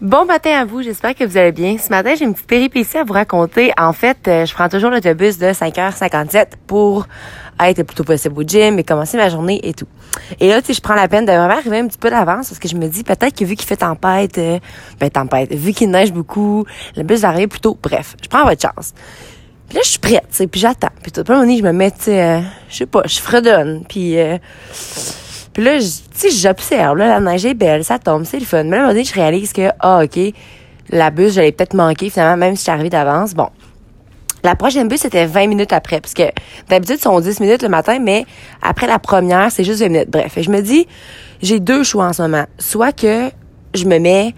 Bon matin à vous, j'espère que vous allez bien. Ce matin, j'ai une petite péripétie à vous raconter. En fait, euh, je prends toujours l'autobus de 5h57 pour être le plus tôt possible au gym et commencer ma journée et tout. Et là, tu je prends la peine de vraiment arriver un petit peu d'avance parce que je me dis peut-être que vu qu'il fait tempête, euh, ben tempête, vu qu'il neige beaucoup, le bus va arriver. Bref, je prends votre chance. Puis là, je suis prête, tu sais, puis j'attends. Puis tout le monde, je me mets, tu sais, euh, je sais pas, je fredonne. Puis... Euh, puis là, tu sais, j'observe, là, la neige est belle, ça tombe, c'est le fun. Mais là, à un moment donné, je réalise que, ah, OK, la bus, j'allais peut-être manquer, finalement, même si arrivée d'avance. Bon. La prochaine bus, c'était 20 minutes après, parce que d'habitude, sont 10 minutes le matin, mais après la première, c'est juste 20 minutes. Bref, et je me dis, j'ai deux choix en ce moment. Soit que je me mets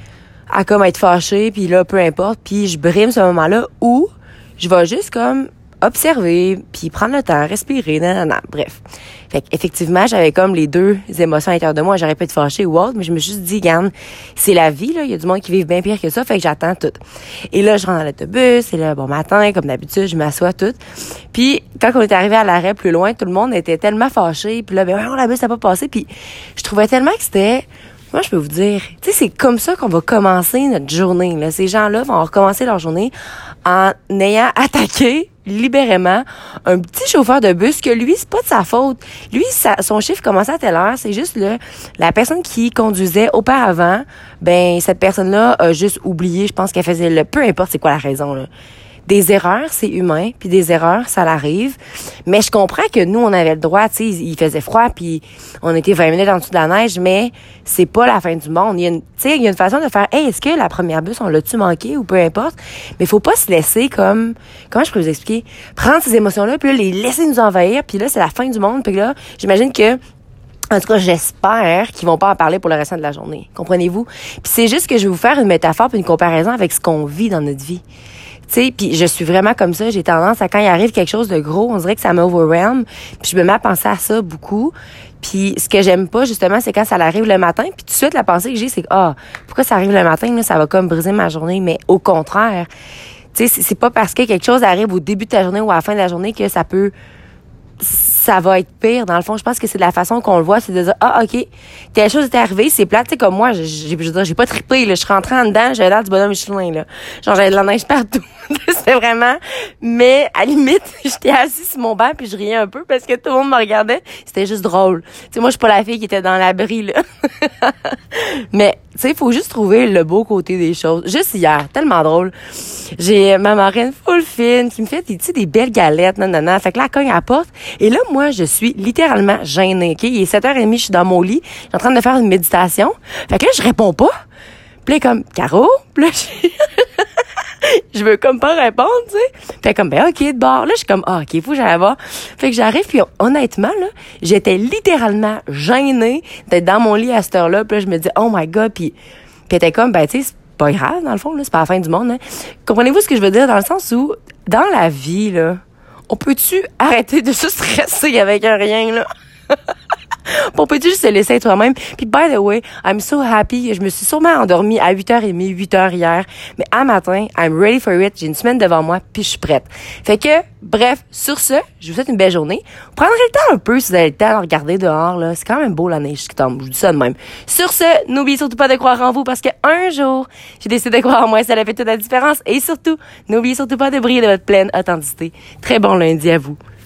à comme être fâchée, puis là, peu importe, puis je brime ce moment-là, ou je vais juste comme observer, puis prendre le temps, respirer, nanana, bref. Fait effectivement, j'avais comme les deux émotions à l'intérieur de moi. J'aurais pas être fâchée ou autre, mais je me suis juste dit, garde, c'est la vie, là. Il y a du monde qui vit bien pire que ça, fait que j'attends tout. Et là, je rentre dans l'autobus, et là, bon matin, comme d'habitude, je m'assois tout. Puis, quand on est arrivé à l'arrêt plus loin, tout le monde était tellement fâché, puis là, ben, oh, la bus n'a pas passé, puis je trouvais tellement que c'était moi, je peux vous dire, tu sais, c'est comme ça qu'on va commencer notre journée. Là. Ces gens-là vont recommencer leur journée en ayant attaqué libérément un petit chauffeur de bus que lui c'est pas de sa faute. Lui son chiffre commençait à telle heure c'est juste le la personne qui conduisait auparavant ben cette personne là a juste oublié je pense qu'elle faisait le peu importe c'est quoi la raison là des erreurs, c'est humain, puis des erreurs, ça l'arrive. Mais je comprends que nous, on avait le droit, tu sais, il faisait froid, puis on était 20 minutes en dessous de la neige, mais c'est pas la fin du monde. Il y a une, tu sais, il y a une façon de faire, hey, est-ce que la première bus, on l'a-tu manqué ou peu importe? Mais faut pas se laisser comme, comment je peux vous expliquer, prendre ces émotions-là, puis là, les laisser nous envahir, puis là, c'est la fin du monde, puis là, j'imagine que en tout cas, j'espère qu'ils vont pas en parler pour le restant de la journée. Comprenez-vous? Puis c'est juste que je vais vous faire une métaphore puis une comparaison avec ce qu'on vit dans notre vie. Puis je suis vraiment comme ça. J'ai tendance à quand il arrive quelque chose de gros, on dirait que ça m'overwhelm. Puis je me mets à penser à ça beaucoup. Puis ce que j'aime pas justement, c'est quand ça arrive le matin. Puis tout de suite la pensée que j'ai, c'est ah pourquoi ça arrive le matin ça va comme briser ma journée. Mais au contraire, tu c'est pas parce que quelque chose arrive au début de ta journée ou à la fin de la journée que ça peut ça va être pire. Dans le fond, je pense que c'est la façon qu'on le voit, c'est de dire, ah, OK, telle chose est arrivée, c'est plate. Tu sais, comme moi, j'ai, j'ai pas trippé, là. Je suis rentrée en dedans, j'avais l'air du bonhomme Michelin, là. Genre, j'avais de la neige partout. c'était vraiment, mais à limite, j'étais assise sur mon banc puis je riais un peu parce que tout le monde me regardait. C'était juste drôle. Tu sais, moi, je suis pas la fille qui était dans l'abri, là. mais, tu sais, il faut juste trouver le beau côté des choses. Juste hier, tellement drôle. J'ai ma marraine full fine qui me fait, tu sais, des belles galettes, non. Fait que là, elle cogne à la porte. Et là, moi, je suis littéralement gênée, OK? Il est 7h30, je suis dans mon lit. Je suis en train de faire une méditation. Fait que là, je réponds pas. Puis comme, Caro? Puis là, je veux comme pas répondre, tu sais. Fait comme, ben, OK, de bord. Là, je suis comme, ah, OK, faut que j'aille voir. Fait que j'arrive, puis honnêtement, là, j'étais littéralement gênée d'être dans mon lit à cette heure-là. Puis là, je me dis, oh my God, puis, puis était comme, ben, tu sais, c'est pas grave, dans le fond, là, c'est pas la fin du monde, hein. Comprenez-vous ce que je veux dire? Dans le sens où, dans la vie, là, on peut-tu arrêter de se stresser avec un rien, là? Pour peut juste se laisser toi-même. Puis, by the way, I'm so happy. Je me suis sûrement endormie à 8h30, 8h hier. Mais à matin, I'm ready for it. J'ai une semaine devant moi, puis je suis prête. Fait que, bref, sur ce, je vous souhaite une belle journée. Vous prendrez le temps un peu si vous avez le temps de regarder dehors, là. C'est quand même beau la neige qui tombe. Je vous dis ça de même. Sur ce, n'oubliez surtout pas de croire en vous parce que un jour, j'ai décidé de croire en moi. Ça a fait toute la différence. Et surtout, n'oubliez surtout pas de briller de votre pleine authenticité. Très bon lundi à vous.